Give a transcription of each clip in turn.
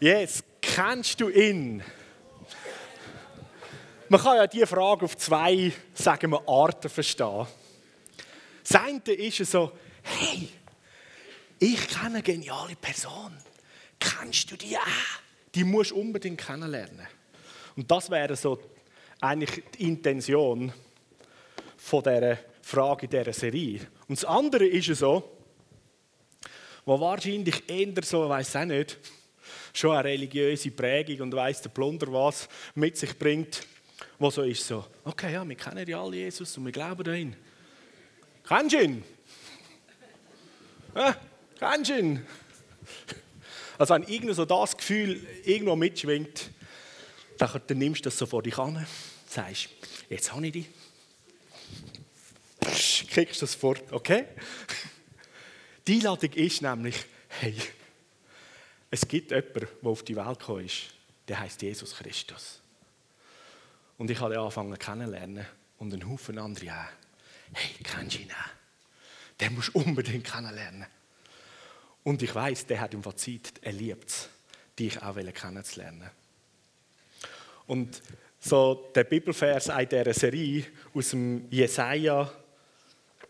Yes, kennst du ihn? Man kann ja diese Frage auf zwei, sagen wir, Arten verstehen. Das eine ist so, hey, ich kenne eine geniale Person. Kennst du die auch? Die musst du unbedingt kennenlernen. Und das wäre so eigentlich die Intention von dieser Frage in dieser Serie. Und das andere ist so, wo wahrscheinlich eher so, ich weiß auch nicht, schon eine religiöse Prägung und weiß der Plunder was mit sich bringt, wo so ist so, okay, ja, wir kennen ja alle Jesus und wir glauben an ihn. Kennst du ihn? Äh, kennst du ihn? Also wenn irgendwo so das Gefühl irgendwo mitschwingt, dann, nimmst du das so vor dich an, sagst, jetzt habe ich dich. Kriegst du das fort, okay? Die Einladung ist nämlich, hey, es gibt jemanden, der auf die Welt gekommen ist, der heißt Jesus Christus. Und ich habe ihn angefangen kennenlernen und einen Haufen andere auch. Hey, kennst du ihn auch? Den musst du unbedingt kennenlernen. Und ich weiß, der hat im Zeit, er liebt es, dich auch kennenzulernen. Und so der Bibelvers in dieser Serie aus dem Jesaja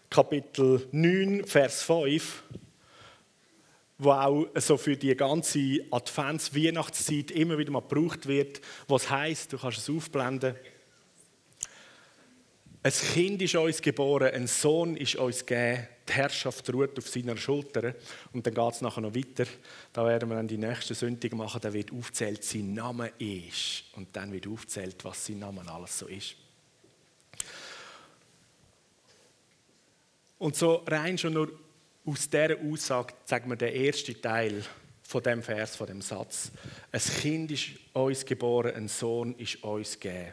Kapitel 9, Vers 5, wo auch so für die ganze Advents-Weihnachtszeit immer wieder mal gebraucht wird, was heißt, du kannst es aufblenden. Ein Kind ist uns geboren, ein Sohn ist uns gegeben, die Herrschaft ruht auf seiner Schulter. Und dann geht es nachher noch weiter. Da werden wir dann die nächste Sündige machen. Da wird aufzählt, sein Name ist. Und dann wird aufzählt, was sein Name alles so ist. Und so rein schon nur aus dieser Aussage, sagen wir, der erste Teil von dem Vers, von dem Satz. Ein Kind ist uns geboren, ein Sohn ist uns gegeben.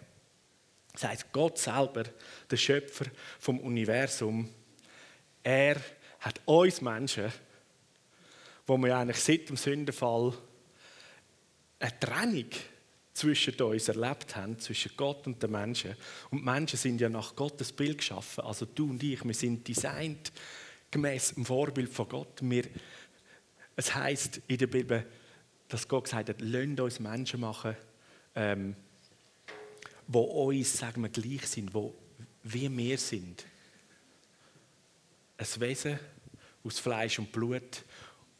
Das heißt, Gott selber, der Schöpfer vom Universum, er hat uns Menschen, wo wir eigentlich seit dem Sündenfall eine Trennung zwischen uns erlebt haben, zwischen Gott und den Menschen. Und Menschen sind ja nach Gottes Bild geschaffen. Also du und ich, wir sind designt gemäß dem Vorbild von Gott. Wir, es heißt in der Bibel, dass Gott gesagt hat, lasst uns Menschen machen, ähm, wo uns, sagen wir, gleich sind, wo wir mehr sind. Ein Wesen aus Fleisch und Blut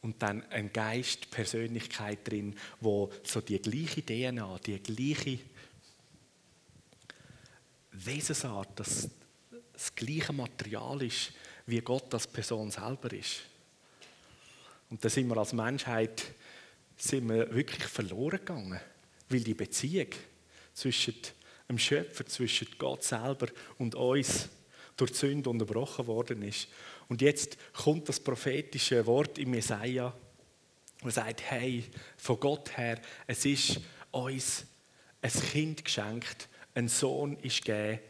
und dann ein Geist, Persönlichkeit drin, wo so die gleiche DNA, die gleiche Wesensart, das, das gleiche Material ist, wie Gott als Person selber ist. Und da sind wir als Menschheit sind wir wirklich verloren gegangen, weil die Beziehung zwischen dem Schöpfer, zwischen Gott selber und uns durch die Sünde unterbrochen worden ist. Und jetzt kommt das prophetische Wort im Jesaja, und sagt: Hey, von Gott her, es ist uns ein Kind geschenkt, ein Sohn ist gegeben,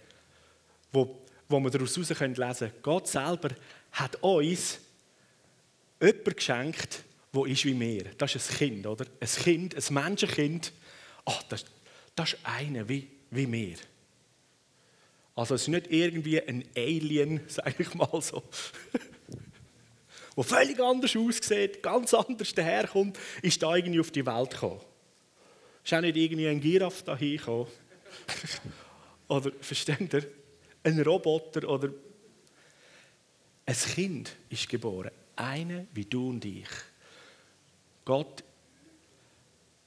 wo, wo wir daraus lesen können. Gott selber hat uns jemanden geschenkt, wo ist wie wir. Das ist ein Kind, oder? Ein Kind, ein Menschenkind. Ach, das, das ist einer wie, wie wir. Also es ist nicht irgendwie ein Alien, sage ich mal so, der völlig anders aussieht, ganz anders daherkommt, ist da irgendwie auf die Welt gekommen. Ist auch nicht irgendwie ein Giraffe da hingekommen. oder, versteht ihr? Ein Roboter oder ein Kind ist geboren. Eine wie du und ich. Gott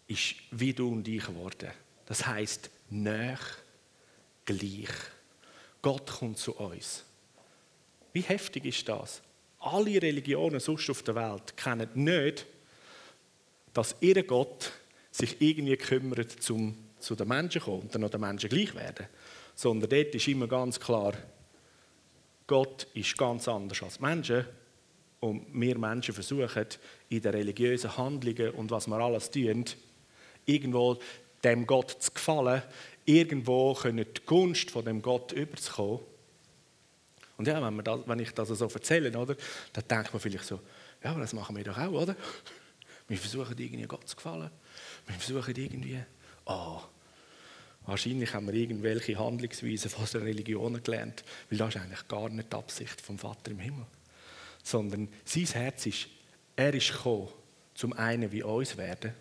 ist wie du und ich geworden. Das heißt, näher, gleich. Gott kommt zu uns. Wie heftig ist das? Alle Religionen sonst auf der Welt kennen nicht, dass ihr Gott sich irgendwie kümmert, zum zu den Menschen zu kommen und dann noch den Menschen gleich werden. Sondern dort ist immer ganz klar, Gott ist ganz anders als Menschen. Und wir Menschen versuchen, in den religiösen Handlungen und was wir alles tun, irgendwo dem Gott zu gefallen, irgendwo die Gunst von dem Gott überzukommen. Und ja, wenn, das, wenn ich das so erzähle, oder, dann denkt man vielleicht so, ja, aber das machen wir doch auch, oder? Wir versuchen irgendwie Gott zu gefallen. Wir versuchen irgendwie, oh, wahrscheinlich haben wir irgendwelche Handlungsweisen von der Religion gelernt, weil das ist eigentlich gar nicht die Absicht vom Vater im Himmel. Sondern sein Herz ist, er ist gekommen, zum einen wie uns werden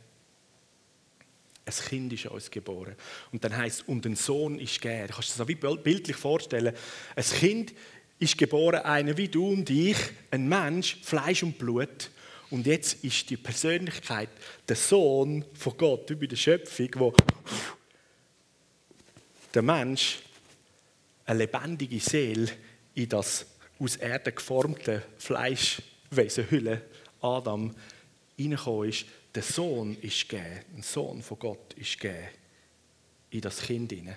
Ein Kind ist uns geboren. Und dann heißt und ein Sohn ist gegeben. Du kannst dir das wie bildlich vorstellen. Ein Kind ist geboren, einer wie du und ich, ein Mensch, Fleisch und Blut. Und jetzt ist die Persönlichkeit der Sohn von Gott, bei der Schöpfung, wo der Mensch eine lebendige Seele in das aus Erde geformte Fleischwesen, Hülle, Adam, hineingekommen ist. Der Sohn ist gegeben, ein Sohn von Gott ist gegeben in das Kind hinein.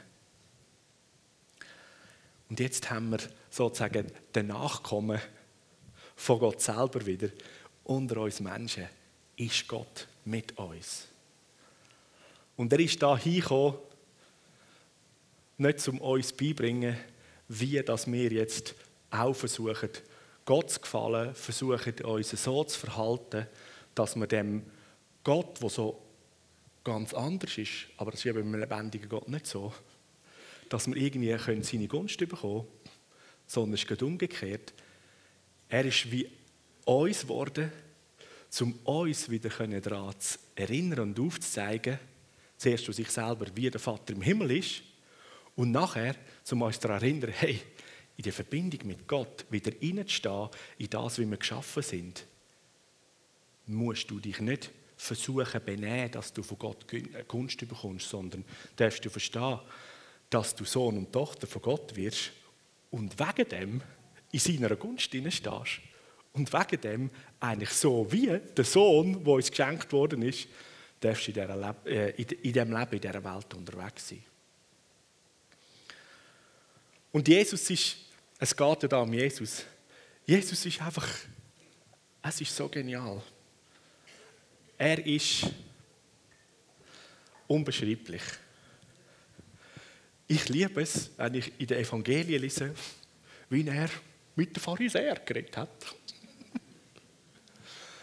Und jetzt haben wir sozusagen den Nachkommen von Gott selber wieder unter uns Menschen. Ist Gott mit uns? Und er ist da hingekommen, nicht zum uns beibringen, wie dass wir jetzt auch versuchen, Gott zu gefallen, versuchen uns so zu verhalten, dass wir dem Gott, der so ganz anders ist, aber das ist ja beim lebendigen Gott nicht so, dass wir irgendwie können seine Gunst bekommen können, sondern es ist umgekehrt. Er ist wie uns geworden, um uns wieder daran zu erinnern und aufzuzeigen, zuerst zu sich selber, wie der Vater im Himmel ist, und nachher, um uns daran erinnern, hey, in der Verbindung mit Gott wieder reinzustehen, in das, wie wir geschaffen sind, musst du dich nicht versuchen benehmen, dass du von Gott Gunst bekommst, sondern darfst du verstehen, dass du Sohn und Tochter von Gott wirst und wegen dem in seiner Gunst stehst. Und wegen dem eigentlich so wie der Sohn, der uns geschenkt worden ist, darfst du in, dieser äh, in diesem Leben, in dieser Welt unterwegs sein. Und Jesus ist, es geht ja da um Jesus. Jesus ist einfach, es ist so genial. Er ist unbeschreiblich. Ich liebe es, wenn ich in den Evangelien lese, wie er mit den Pharisäern geredet hat.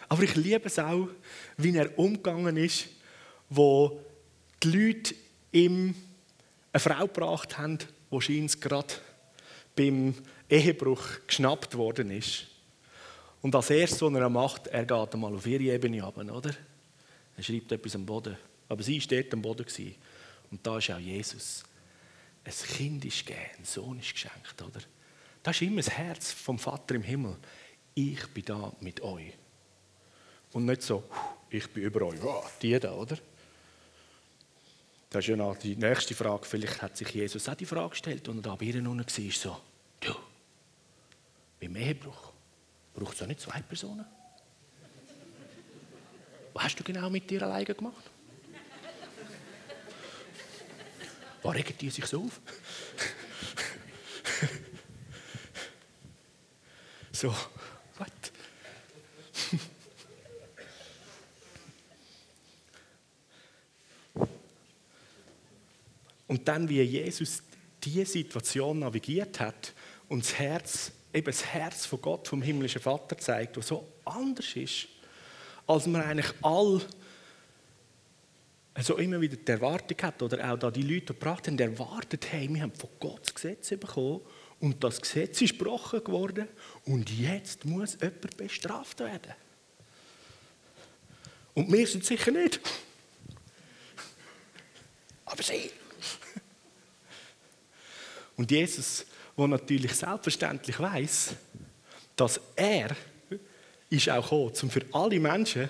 Aber ich liebe es auch, wie er umgegangen ist, wo die Leute ihm eine Frau gebracht haben, die scheinbar gerade beim Ehebruch geschnappt worden ist. Und als erstes, was er macht, er geht einmal auf ihre Ebene runter, oder? Er schreibt etwas am Boden. Aber sie war dort am Boden. Und da ist auch Jesus. Ein Kind ist gegeben, ein Sohn ist geschenkt, oder? Das ist immer das Herz vom Vater im Himmel. Ich bin da mit euch. Und nicht so, ich bin über euch. Die da, oder? Das ist ja noch die nächste Frage. Vielleicht hat sich Jesus auch die Frage gestellt, und er da bei ihr unten war. So, du, beim Ehebruch braucht es ja nicht zwei Personen. Was hast du genau mit dir alleine gemacht? Warum regen die sich so auf? so, was? Und dann, wie Jesus diese Situation navigiert hat und das Herz, eben das Herz von Gott, vom himmlischen Vater zeigt, das so anders ist, als man eigentlich all also immer wieder die Erwartung hat, oder auch da die Leute gebracht haben, erwartet, hey, wir haben von Gott das Gesetz bekommen und das Gesetz ist gebrochen geworden und jetzt muss jemand bestraft werden. Und wir sind sicher nicht. Aber sie. Und Jesus, der natürlich selbstverständlich weiß, dass er ist auch gekommen, um für alle Menschen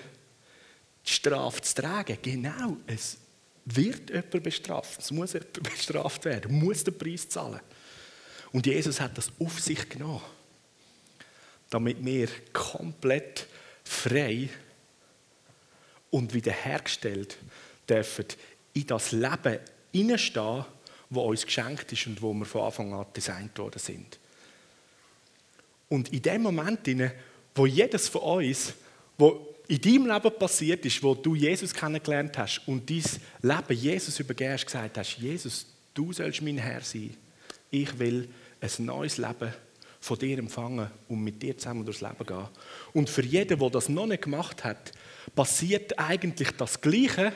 die Strafe zu tragen. Genau, es wird jemand bestraft, es muss jemand bestraft werden, muss den Preis zahlen. Und Jesus hat das auf sich genommen, damit wir komplett frei und wiederhergestellt dürfen in das Leben hineinstehen, das uns geschenkt ist und wo wir von Anfang an designt worden sind. Und in dem Moment, wo jedes von uns, wo in deinem Leben passiert ist, wo du Jesus kennengelernt hast und dein Leben Jesus übergeben hast, gesagt hast, Jesus, du sollst mein Herr sein. Ich will ein neues Leben von dir empfangen und mit dir zusammen durchs Leben gehen. Und für jeden, der das noch nicht gemacht hat, passiert eigentlich das Gleiche.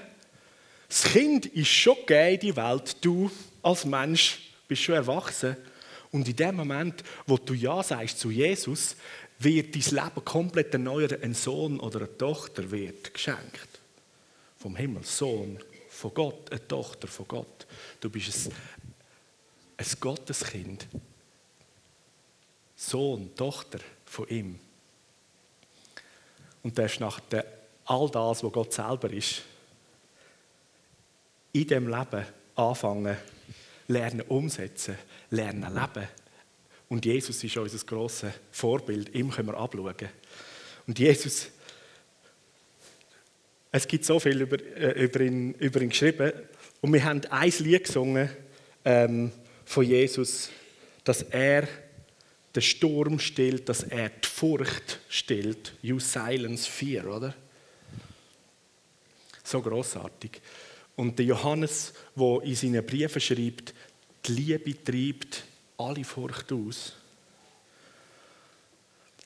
Das Kind ist schon gegeben in die Welt. Du als Mensch bist schon erwachsen. Und in dem Moment, wo du Ja sagst zu Jesus, wird dein Leben komplett erneuert. Ein Sohn oder eine Tochter wird geschenkt. Vom Himmel, Sohn von Gott, eine Tochter von Gott. Du bist ein, ein Gotteskind. Sohn, Tochter von ihm. Und das ist nach der, all das, was Gott selber ist, in dem Leben anfangen, lernen umsetzen, lernen leben. Und Jesus ist unser grosses Vorbild, ihm können wir abschauen. Und Jesus, es gibt so viel über, äh, über, ihn, über ihn geschrieben. Und wir haben ein Lied gesungen ähm, von Jesus, dass er den Sturm stillt, dass er die Furcht stillt. You silence fear, oder? So großartig. Und der Johannes, der in seinen Briefen schreibt, die Liebe treibt alle Furcht aus.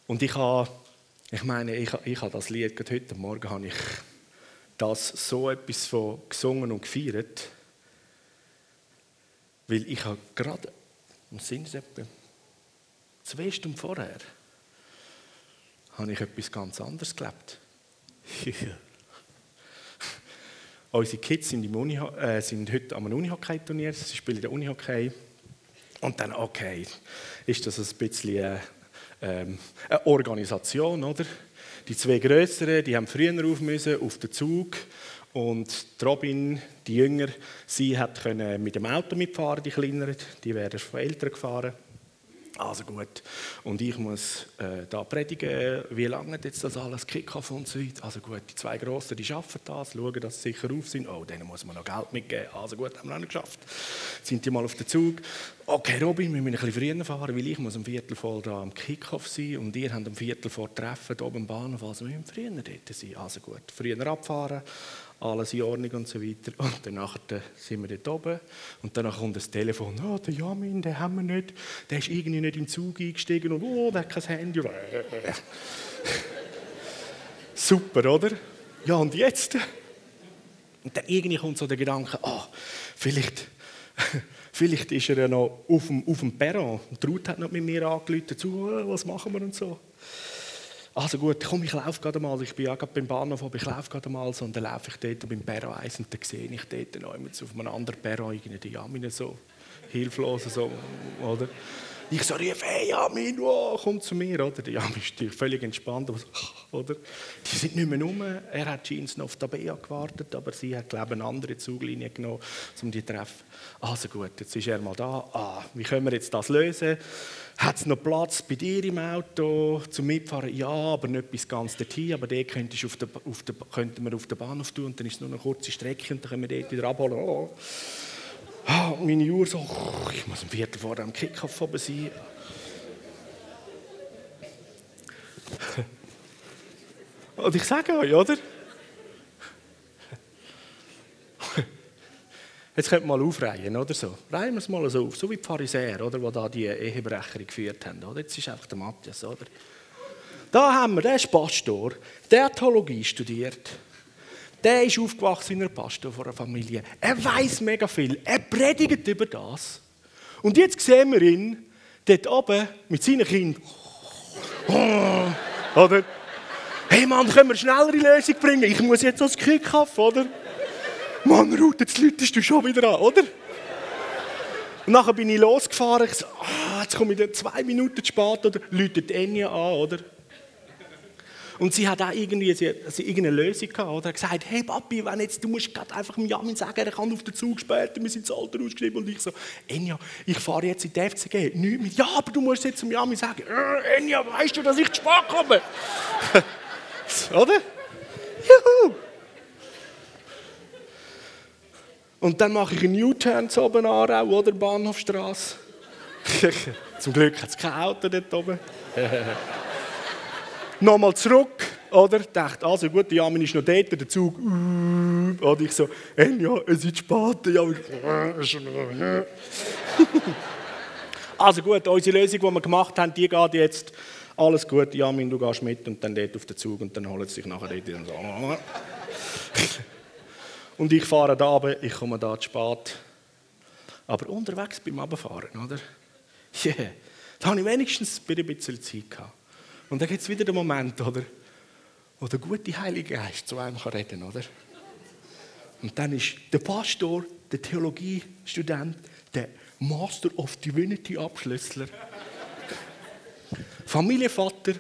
Und ich habe, ich meine, ich, ich habe das Lied, gerade heute Morgen habe ich das so etwas von gesungen und gefeiert, weil ich habe gerade, was sind es etwa, zwei Stunden vorher, habe ich etwas ganz anderes gelebt. Unsere Kids sind, Uni, äh, sind heute am Unihockey-Turnier, sie spielen den Unihockey. Und dann, okay, ist das ein bisschen äh, ähm, eine Organisation, oder? Die zwei Größeren, die haben früher auf müssen, auf den Zug. Und Robin, die Jünger, sie hat mit dem Auto mitfahren, die Kleineren, die werden von Eltern gefahren. Also gut. Und ich muss äh, da predigen, wie lange jetzt das alles, Kickoff und so weiter. Also gut, die zwei Grossen, die schaffen das, schauen, dass sie sicher auf sind. Oh, denen muss man noch Geld mitgeben. Also gut, haben wir auch nicht geschafft. Sind die mal auf den Zug. Okay, Robin, wir müssen ein bisschen früher fahren, weil ich muss um Viertel voll da am Kickoff sein und ihr habt um Viertel vor Treffen oben am Bahnhof. Also wir müssen früher dort sein. Also gut, früher abfahren alles in Ordnung und so weiter. Und danach sind wir dort oben und dann kommt das Telefon, oh, der Jamin, den haben wir nicht, der ist irgendwie nicht im Zug eingestiegen und oh, der hat kein Handy. Super, oder? Ja, und jetzt? Und dann irgendwie kommt so der Gedanke, oh, vielleicht, vielleicht ist er ja noch auf dem, auf dem Perron. Und Ruth hat noch mit mir angerufen, zu, oh, was machen wir und so. Also gut, komm, ich laufe gerade mal. Ich bin ja gerade beim Bahnhof, aber ich laufe gerade mal so. Und dann laufe ich dort beim Perro 1 und dann sehe ich dort noch auf einem anderen Perro irgendwie Jamin so hilflos, so, oder? Ich so rief, hey Jamin, wow, komm zu mir, oder? Der Jamin ist völlig entspannt, oder? Die sind nicht mehr rum. Er hat Jeans noch auf Tabea gewartet, aber sie hat, glaube ich, eine andere Zuglinie genommen, um die zu treffen. Also gut, jetzt ist er mal da. Ah, wie können wir jetzt das lösen? Hat es noch Platz bei dir im Auto zum Mitfahren? Ja, aber nicht bis ganz dorthin. Aber den könntest auf der, auf der, könnten wir auf den Bahnhof tun und dann ist es nur eine kurze Strecke und dann können wir dort wieder abholen. Oh. Ah, meine Uhr so, oh, ich muss ein Viertel vor dem Kickoff oben sein. Und ich sage euch, oder? Jetzt könnt ihr mal aufreihen, oder so. Reihen wir es mal so auf, so wie die Pharisäer, oder, die da die Ehebrecher geführt haben. Oder? Jetzt ist einfach der Matthias, oder? Da haben wir, der ist Pastor, der Theologie studiert. Der ist aufgewachsen in einer Pastor von einer Familie. Er weiß mega viel. Er predigt über das. Und jetzt sehen wir ihn dort oben mit seinen Kindern. oder? Hey Mann, können wir schnellere Lösung bringen? Ich muss jetzt das Kick haben, oder? Mann, Ruth, jetzt läutest du schon wieder an, oder? Und nachher bin ich losgefahren. Ich so, ah, jetzt komme ich zwei Minuten zu spät, oder? Läutet Enya an, oder? Und sie hat auch irgendwie sie, sie irgendeine Lösung gehabt, oder? gesagt, hey Papi, wenn jetzt, du musst gerade einfach dem Jamin sagen, er kann auf den Zug später, wir sind ins Alter ausgeschrieben. Und ich so, Enya, ich fahre jetzt in die FCG. Nicht mit, ja, aber du musst jetzt zum Jamin sagen, äh, Enya, weißt du, dass ich zu spät komme? oder? Juhu! Und dann mache ich einen U-Turn zu oben Aarau oder Bahnhofstrasse. Zum Glück hat es kein Auto dort oben. Nochmal zurück, oder? Ich dachte, also gut, der Jamin ist noch dort, der Zug. Oder ich so, ja, es ist spät. Ja, also gut, unsere Lösung, die wir gemacht haben, die geht jetzt. Alles gut, Jamin, du gehst mit und dann dort auf den Zug und dann holen sie sich nachher dort wieder so. Und ich fahre da runter, ich komme da zu spät. Aber unterwegs beim Abfahren, oder? Yeah. Da habe ich wenigstens ein bisschen Zeit gehabt. Und dann gibt es wieder den Moment, oder? Wo der gute Heilige Geist zu einem reden kann, oder? Und dann ist der Pastor, der Theologiestudent, der Master of Divinity Abschlüssler, Familienvater,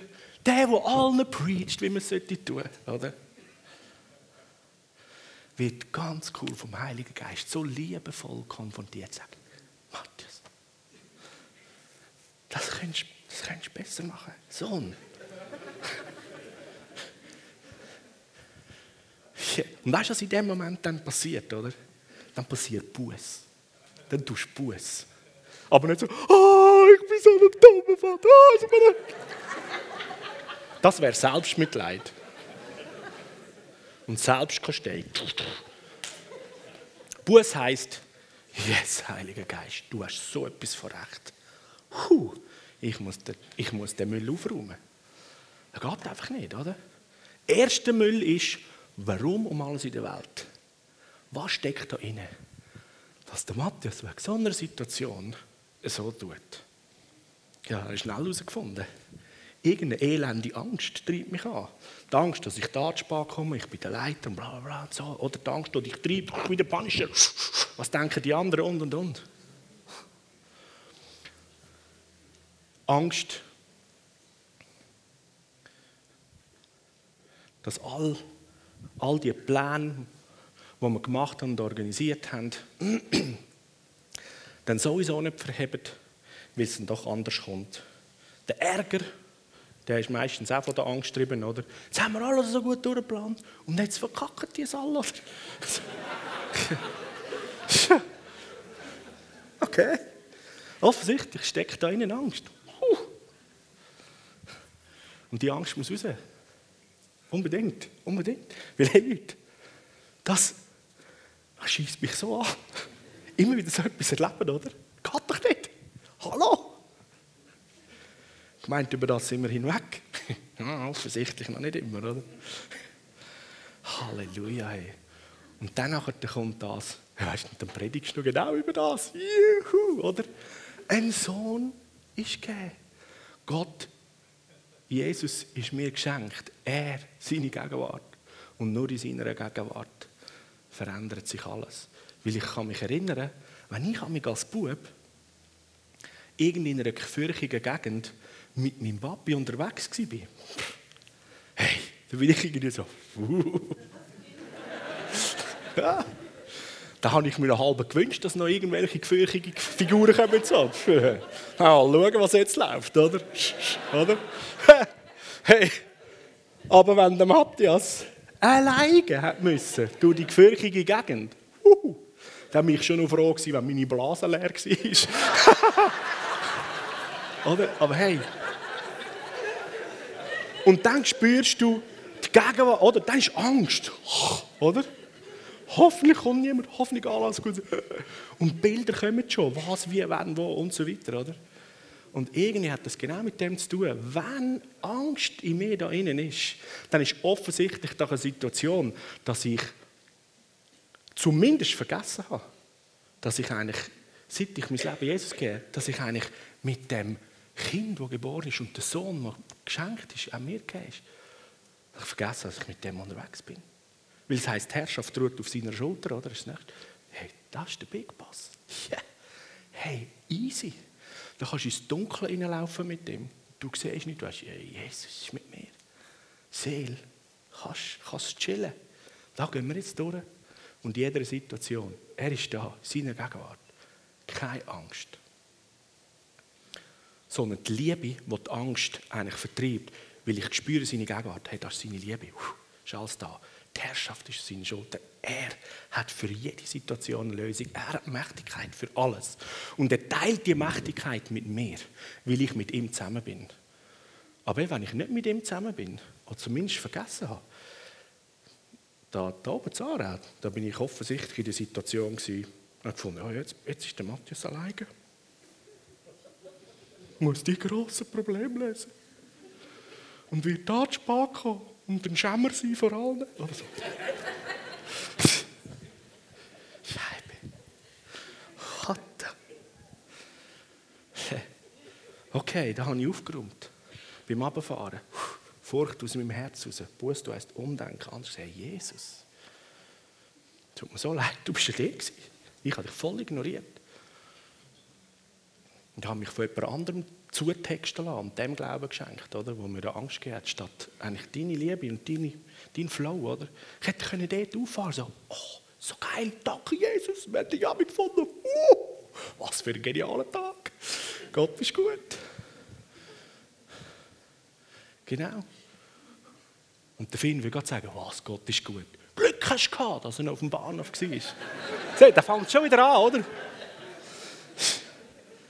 der, der allen preacht, wie man es tun oder? Wird ganz cool vom Heiligen Geist so liebevoll konfrontiert, sagt, Matthias, das könntest, das könntest du besser machen. Sohn. Und weißt du, was in dem Moment dann passiert, oder? Dann passiert Buß. Dann tust du Buß. Aber nicht so, oh, ich bin so ein dummer Vater. Oh, das wäre Selbstmitleid. Und Selbstkastei. Buß heisst, yes, Heiliger Geist, du hast so etwas vor Recht. Puh, ich muss, den, ich muss den Müll aufräumen. Das geht einfach nicht, oder? Erster Müll ist, warum um alles in der Welt? Was steckt da inne? Dass der Matthias wegen so einer Situation so tut. Ja, er ist schnell herausgefunden. Irgendeine elende Angst treibt mich an. Die Angst, dass ich da zu spät komme, ich bin der Leiter und bla bla bla. So. Oder die Angst, dass ich treibe, ich bin der Punisher. Was denken die anderen und und und. Angst, dass all, all die Pläne, die wir gemacht und organisiert haben, dann sowieso nicht verheben, weil es dann doch anders kommt. Der Ärger, der ist meistens auch von der Angst getrieben, oder? Jetzt haben wir alles so gut durchgeplant und jetzt verkacken die es alle, okay. Offensichtlich steckt da innen Angst. Und die Angst muss raus. Unbedingt, unbedingt. Weil, hey Leute, das, das schießt mich so an. Immer wieder so etwas erleben, oder? Geht doch nicht. Hallo? Ich meinte, über das sind wir hinweg. ja, offensichtlich noch nicht immer, oder? Halleluja, hey. Und dann kommt das. Weißt du, dann predigst du genau über das. Juhu, oder? Ein Sohn ist gegeben. Gott Jesus ist mir geschenkt. Er, seine Gegenwart. Und nur in seiner Gegenwart verändert sich alles. Weil ich kann mich erinnern, wenn ich mich als Bub in einer gefürchigen Gegend mit meinem Papi unterwegs war, hey, da bin ich irgendwie so, uh. ja. Da habe ich mir noch halb gewünscht, dass noch irgendwelche gefürchtige Figuren kommen. So. Ja, schauen, was jetzt läuft, oder? oder? hey, aber wenn der Matthias alleine hat müssen, durch die gefürchtige Gegend, uh, dann war ich schon noch froh, wenn meine Blase leer war. oder? Aber hey. Und dann spürst du die Gegenwart, oder? Dann ist Angst, oder? Hoffentlich kommt niemand, hoffentlich alles gut. Und Bilder kommen schon, was, wie, wann, wo und so weiter, oder? Und irgendwie hat das genau mit dem zu tun. Wenn Angst in mir da innen ist, dann ist offensichtlich doch eine Situation, dass ich zumindest vergessen habe, dass ich eigentlich, seit ich mein Leben Jesus gebe, dass ich eigentlich mit dem Kind, das geboren ist und der Sohn, der geschenkt ist, an mir gegeben ist, ich vergesse, dass ich mit dem unterwegs bin. Weil es heisst, Herrschaft ruht auf seiner Schulter, oder? Ist nicht? Hey, das ist der Big Boss. Yeah. Hey, easy. Da kannst du ins Dunkle hineinlaufen mit dem. Du siehst nicht, du weißt, Jesus ist mit mir. Seele, kannst, kannst chillen. Da gehen wir jetzt durch. Und in jeder Situation, er ist da, in seiner Gegenwart. Keine Angst. Sondern die Liebe, die die Angst eigentlich vertreibt, weil ich spüre seine Gegenwart. Hey, das ist seine Liebe. Uff, ist alles da. Die Herrschaft ist seine Schulter. Er hat für jede Situation eine Lösung. Er hat Mächtigkeit für alles. Und er teilt die Mächtigkeit mit mir, weil ich mit ihm zusammen bin. Aber wenn ich nicht mit ihm zusammen bin, oder zumindest vergessen habe, da, da oben zu Aarau, da bin ich offensichtlich in der Situation gewesen, und gefunden, oh, jetzt, jetzt ist der Matthias alleine. Muss die grossen Probleme lösen. Und wird da zu spät kommen und ein Schämmer sein vor allen. Oder so. Scheibe. Hatte. Okay, da habe ich aufgeräumt. Beim Abfahren. Furcht aus meinem Herz raus. Buß, du hast Umdenken. Anders hey, Jesus. tut mir so leid, du bist ja der. Ich habe dich voll ignoriert. Und habe mich von jemand anderem zutexten lassen und dem Glauben geschenkt, oder, wo mir Angst gegeben hat, statt eigentlich deine Liebe und deine, dein Flow. Oder? Ich hätte können dort auffahren so, oh, so geil, danke Jesus, wir haben dich ja gefunden. Uh, was für ein genialer Tag. Gott ist gut. Genau. Und der Finn will gerade sagen, was, Gott ist gut. Glück hast du gehabt, dass er noch auf dem Bahnhof war. Seht, da fängt schon wieder an, oder?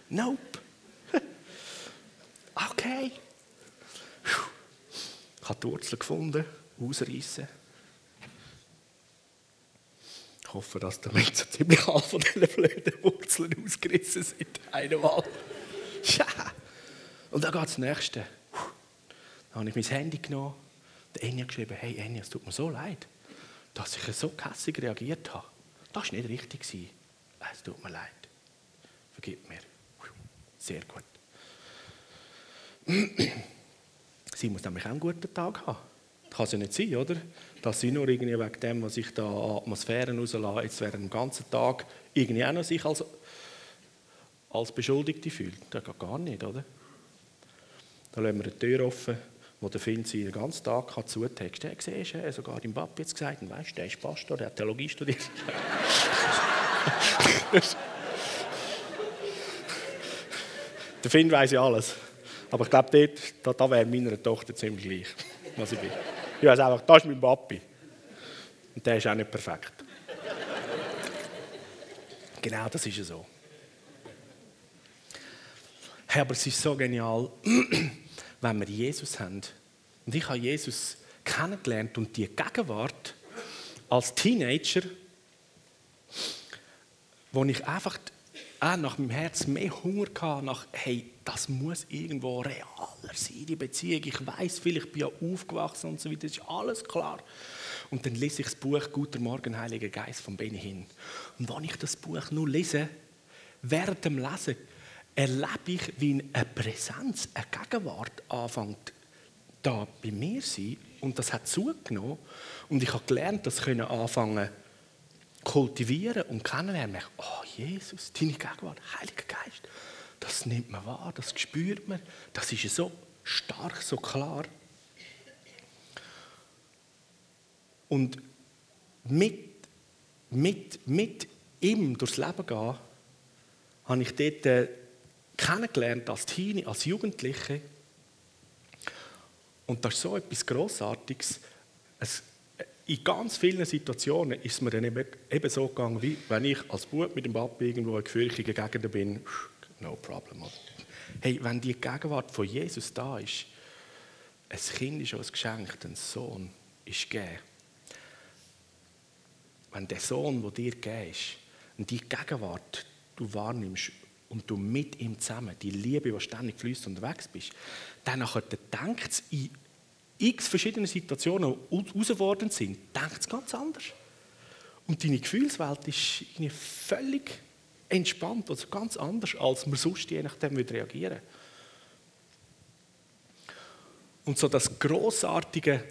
Nope. Okay. Ich habe die Wurzel gefunden, ausreißen. Ich hoffe, dass Mensch so ziemlich alle von diesen blöden Wurzeln ausgerissen sind. Einmal. Und dann geht das Nächste. Dann habe ich mein Handy genommen, der Enya geschrieben, hey Enya, es tut mir so leid, dass ich so kässig reagiert habe. Das war nicht richtig. Es tut mir leid. Vergib mir. Sehr gut. Sie muss nämlich auch einen guten Tag haben. Das kann es ja nicht sein, oder? Dass sie nur irgendwie wegen dem, was ich da an Atmosphären rauslasse, jetzt während dem ganzen Tag irgendwie auch noch sich als, als Beschuldigte fühlt. Das geht gar nicht, oder? Da lassen wir eine Tür offen, wo der Finn sie den ganzen Tag kann zutexten siehst du, sogar dein Papi jetzt gesagt, weißt, der ist Pastor, der hat Theologie studiert. der Finn weiß ja alles. Aber ich glaube, dort, da, da wäre meiner Tochter ziemlich gleich, was ich bin. Ich weiß einfach, das ist mein Papi. Und der ist auch nicht perfekt. genau, das ist ja so. Hey, aber es ist so genial, wenn wir Jesus haben. Und ich habe Jesus kennengelernt und die Gegenwart als Teenager, wo ich einfach auch nach meinem Herz mehr Hunger hatte, nach, hey, das muss irgendwo realer sein, die Beziehung. Ich weiß viel, ich bin ja aufgewachsen und so weiter, das ist alles klar. Und dann lese ich das Buch Guter Morgen, Heiliger Geist von Benny hin. Und wenn ich das Buch nur lese, während dem Lesen, erlebe ich, wie eine Präsenz, eine Gegenwart anfängt, da bei mir zu sein. Und das hat zugenommen. Und ich habe gelernt, das können anfangen kultivieren und kennenlernen. Oh, Jesus, deine Gegenwart, Heiliger Geist, das nimmt man wahr, das spürt man, das ist so stark, so klar. Und mit, mit, mit ihm durchs Leben gehen, habe ich dort äh, kennengelernt als Teenie, als Jugendliche. Und das ist so etwas Grossartiges. Es, in ganz vielen Situationen ist es mir dann eben, eben so gegangen, wie wenn ich als Bub mit dem Papi irgendwo in gefürchtigen Gegenden bin. No problem. Hey, wenn die Gegenwart von Jesus da ist, ein Kind ist uns geschenkt, ein Sohn ist gegeben. Wenn der Sohn, der dir gegeben ist, und die Gegenwart du wahrnimmst und du mit ihm zusammen die Liebe, die ständig fließt, unterwegs bist, dann denkt es in x verschiedene Situationen herausfordernd sind, denkt es ganz anders. Und deine Gefühlswelt ist völlig entspannt, also ganz anders, als man sonst je nachdem reagieren Und so das Grossartige,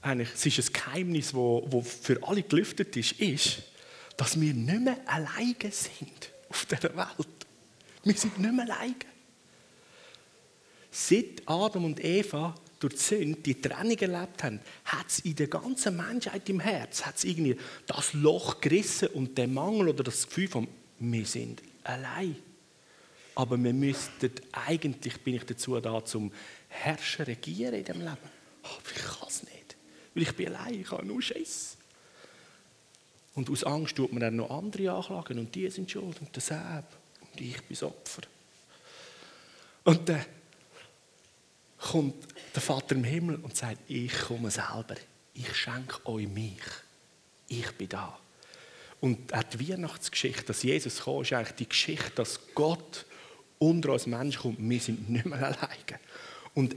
eigentlich, es ist ein Geheimnis, das wo, wo für alle gelüftet ist, ist, dass wir nicht mehr alleine sind auf dieser Welt. Wir sind nicht mehr alleine. Seit Adam und Eva durch die Sünde die Trennung erlebt haben, hat es in der ganzen Menschheit im Herz hat's irgendwie das Loch gerissen und der Mangel oder das Gefühl von, wir sind allein. Aber wir müssten, eigentlich bin ich dazu da, zum Herrschen, regieren in dem Leben. Aber ich kann es nicht, weil ich bin allein, ich habe nur Schiss. Und aus Angst tut man dann noch andere anklagen und die sind schuld und der Säb und ich bin das Opfer. Und dann kommt der Vater im Himmel und sagt, ich komme selber. Ich schenke euch mich. Ich bin da. Und die Weihnachtsgeschichte, dass Jesus kam, ist eigentlich die Geschichte, dass Gott unter uns Menschen kommt. Wir sind nicht mehr alleine. Und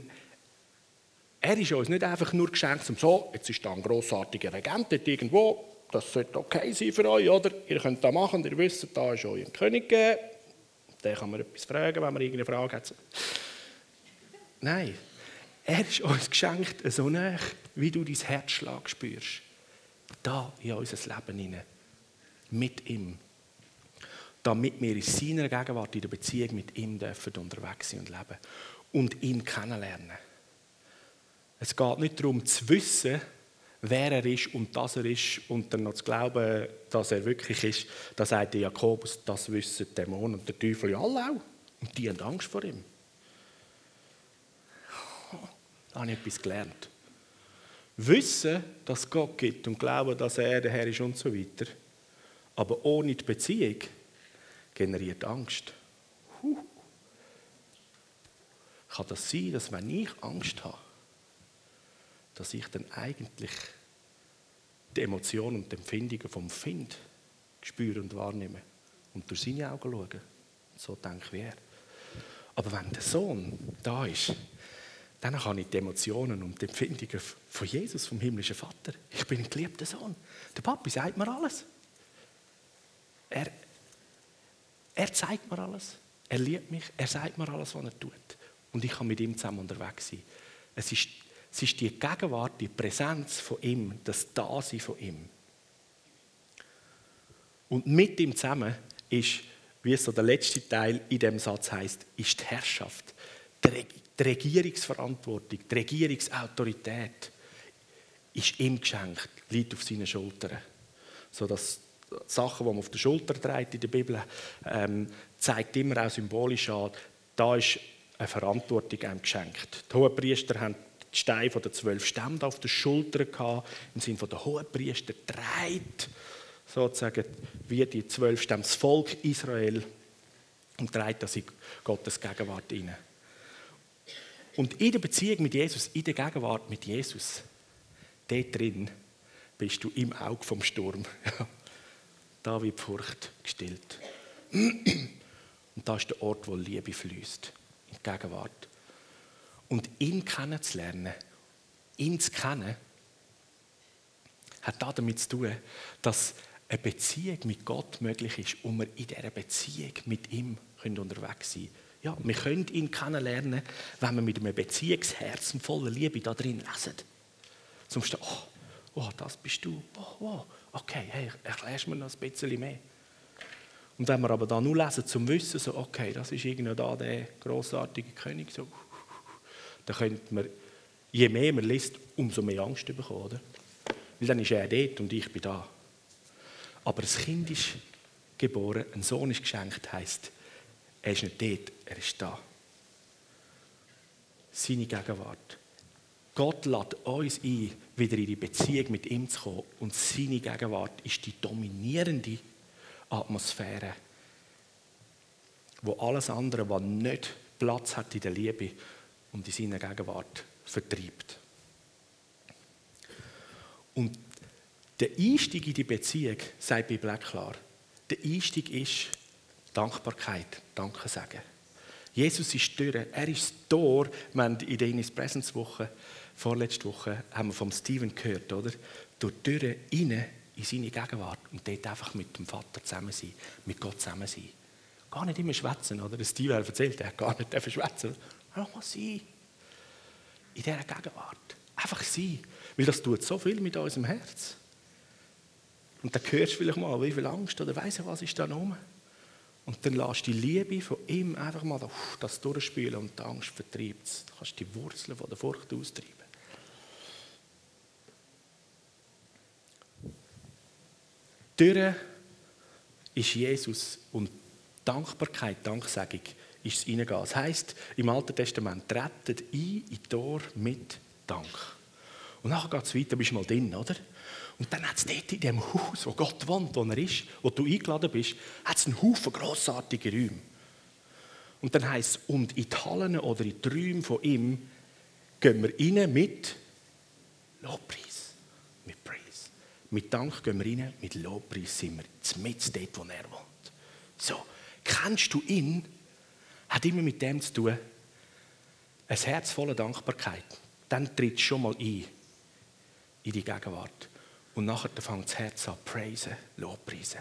er ist uns nicht einfach nur geschenkt, um so, jetzt ist da ein grossartiger Regent irgendwo, das sollte okay sein für euch, oder? Ihr könnt das machen, ihr wisst, da ist euer König. Den kann man etwas fragen, wenn man irgendeine Frage hat. Nein, er ist uns geschenkt so nah, wie du dein Herzschlag spürst. Da in unser Leben hinein. mit ihm. Damit wir in seiner Gegenwart, in der Beziehung mit ihm dürfen unterwegs sein und leben. Und ihn kennenlernen. Es geht nicht darum zu wissen, wer er ist und dass er ist und dann noch zu glauben, dass er wirklich ist. Da sagt der Jakobus, das wissen Dämonen und der Teufel ja alle auch. Und die haben Angst vor ihm. Da habe ich etwas gelernt. Wissen, dass es Gott gibt und glauben, dass er der Herr ist und so weiter. Aber ohne die Beziehung generiert Angst. Huh. Kann das sein, dass wenn ich Angst habe, dass ich dann eigentlich die Emotionen und die Empfindungen vom Find spüre und wahrnehme und durch seine Augen schaue. So denke ich wie er. Aber wenn der Sohn da ist, dann kann ich die Emotionen und die Empfindungen von Jesus, vom himmlischen Vater. Ich bin ein geliebter Sohn. Der Papi sagt mir alles. Er, er zeigt mir alles. Er liebt mich. Er sagt mir alles, was er tut. Und ich kann mit ihm zusammen unterwegs sein. Es ist es ist die Gegenwart, die Präsenz von ihm, das Dasein von ihm. Und mit ihm zusammen ist, wie es so der letzte Teil in dem Satz heißt, ist die Herrschaft, die Regierungsverantwortung, die Regierungsautorität ist ihm geschenkt, liegt auf seinen Schultern. So dass Sachen, die man auf der Schulter trägt in der Bibel, ähm, zeigt immer auch symbolisch an, da ist eine Verantwortung einem geschenkt. Die Hohenpriester haben die Steine von den zwölf Stämmen auf der Schulter gehabt, im Sinne von der Hohenpriester trägt sozusagen wie die zwölf Stämme das Volk Israel und trägt das in Gottes Gegenwart hinein. Und in der Beziehung mit Jesus, in der Gegenwart mit Jesus, dort drin bist du im Auge vom Sturm. da wird Furcht gestillt. Und da ist der Ort, wo Liebe fließt, in die Gegenwart. Und ihn kennenzulernen, ihn zu kennen, hat damit zu tun, dass eine Beziehung mit Gott möglich ist und wir in dieser Beziehung mit ihm unterwegs sein können. Ja, wir können ihn kennenlernen, wenn wir mit einem Beziehungsherzen voller Liebe da drin lesen. Zum Beispiel, oh, oh, das bist du. Oh, oh, okay, hey, erklärst mir noch ein bisschen mehr. Und wenn wir aber da nur lesen, zum Wissen, so, okay, das ist irgendwo da der großartige König, so, dann könnte man, je mehr man liest, umso mehr Angst bekommen, oder? Weil dann ist er dort und ich bin da. Aber ein Kind ist geboren, ein Sohn ist geschenkt, heisst, er ist nicht dort, er ist da. Seine Gegenwart. Gott lädt uns ein, wieder in die Beziehung mit ihm zu kommen. Und seine Gegenwart ist die dominierende Atmosphäre, wo alles andere, was nicht Platz hat in der Liebe, und in seiner Gegenwart vertreibt. Und der Einstieg in die Beziehung, sagt die Bibel klar, der Einstieg ist Dankbarkeit, Danke sagen. Jesus ist durch, er ist das Tor. Wir haben in der Innis Presence Woche, vorletzte Woche, haben wir vom Steven gehört, oder? Durch die Tür rein in seine Gegenwart und dort einfach mit dem Vater zusammen sein, mit Gott zusammen sein. Gar nicht immer schwätzen, oder? Der Steve hat erzählt, er hat gar nicht schwätzen. Lass mal sein. In dieser Gegenwart. Einfach sein. Weil das tut so viel mit unserem Herz. Und dann hörst du vielleicht mal, wie viel Angst oder weiss ich was ist da rum. Und dann lässt die Liebe von ihm einfach mal das durchspülen und die Angst vertreibt es. Du kannst die Wurzeln von der Furcht austreiben. Durch ist Jesus und Dankbarkeit, Danksagung ist es hineingehen. Das heisst, im Alten Testament, tretet ein in Tor mit Dank. Und nachher geht es weiter, bist du mal drin, oder? Und dann hat es dort in dem Haus, wo Gott wohnt, wo er ist, wo du eingeladen bist, hat es einen Haufen grossartige Räume. Und dann heisst es, und in die Hallen oder in die Räume von ihm gehen wir rein mit Lobpreis, mit Praise. Mit Dank gehen wir rein, mit Lobpreis sind wir mit dort, wo er wohnt. So, kennst du ihn? hat immer mit dem zu tun, ein Herz voller Dankbarkeit. Dann tritt schon mal ein in die Gegenwart. Und nachher fängt das Herz an, praisen, Lobpreisen,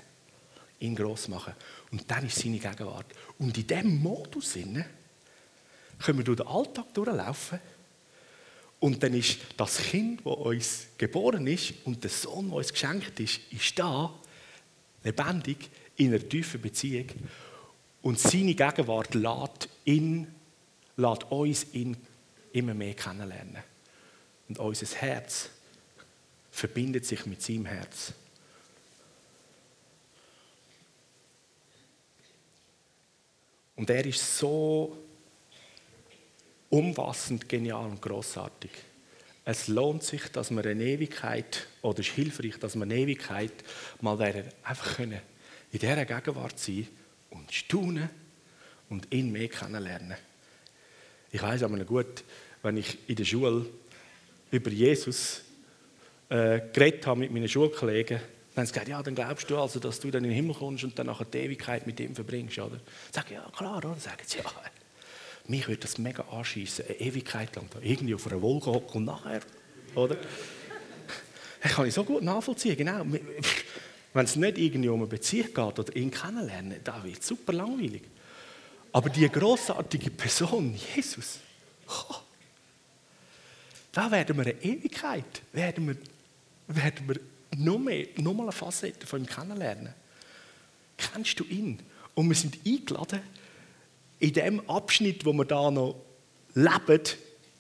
ihn gross machen. Und dann ist seine Gegenwart. Und in diesem Modus können wir durch den Alltag durchlaufen. Und dann ist das Kind, das uns geboren ist, und der Sohn, der uns geschenkt ist, ist da. lebendig, in einer tiefen Beziehung. Und seine Gegenwart lässt, ihn, lässt uns ihn immer mehr kennenlernen. Und unser Herz verbindet sich mit seinem Herz. Und er ist so umfassend, genial und großartig. Es lohnt sich, dass wir eine Ewigkeit, oder es ist hilfreich, dass wir eine Ewigkeit mal einfach in dieser Gegenwart sein und staunen und ihn mehr kennenlernen. Ich weiß aber gut, wenn ich in der Schule über Jesus äh, geredet habe mit meinen Schulkollegen, dann haben sie gesagt, ja, dann glaubst du also, dass du dann in den Himmel kommst und dann nachher die Ewigkeit mit ihm verbringst, oder? Sag ja, klar, oder? Sagen sie, ja. Mich würde das mega anschießen, eine Ewigkeit lang da irgendwie auf einer Wolke hocken und nachher, oder? Das kann ich so gut nachvollziehen, genau. Wenn es nicht irgendwie um eine Beziehung geht oder ihn kennenlernen, da wird es super langweilig. Aber die großartige Person, Jesus, oh, da werden wir eine Ewigkeit, werden wir, werden wir noch, mehr, noch mal eine Facette von ihm kennenlernen. Kennst du ihn? Und wir sind eingeladen, in dem Abschnitt, wo wir da noch leben,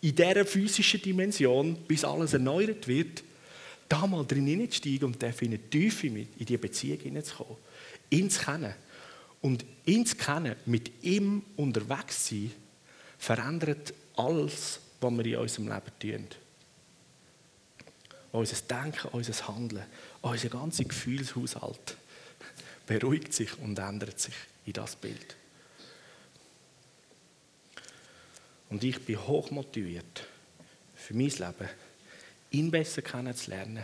in dieser physischen Dimension, bis alles erneuert wird, da mal drin hineinzusteigen und in eine Tiefe mit in die Beziehung hineinzukommen. Ihn zu kennen. Und ihn zu kennen, mit ihm unterwegs sein, verändert alles, was wir in unserem Leben tun. Unser Denken, unser Handeln, unser ganzer Gefühlshaushalt beruhigt sich und ändert sich in das Bild. Und ich bin hochmotiviert für mein Leben, ihn besser kennenzulernen.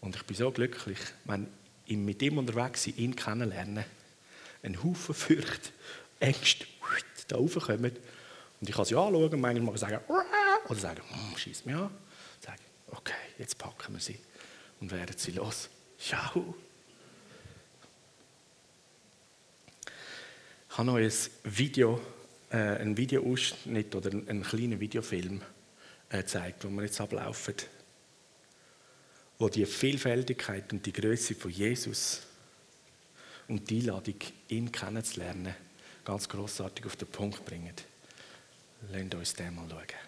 Und ich bin so glücklich, wenn ich mit ihm unterwegs bin, ihn kennenlernen, ein Haufen Furcht, Ängste da raufkommen. Und ich kann sie anschauen, manchmal sagen, oder sagen, hm, schieß mich an. Okay, jetzt packen wir sie und werden sie los. Schau. Ich habe noch ein Video, äh, einen Videoausschnitt oder einen kleinen Videofilm äh, zeigt, wo wir jetzt ablaufen, wo die Vielfältigkeit und die Größe von Jesus und die Einladung, ihn kennenzulernen, ganz großartig auf den Punkt bringen. Lasst uns den mal schauen.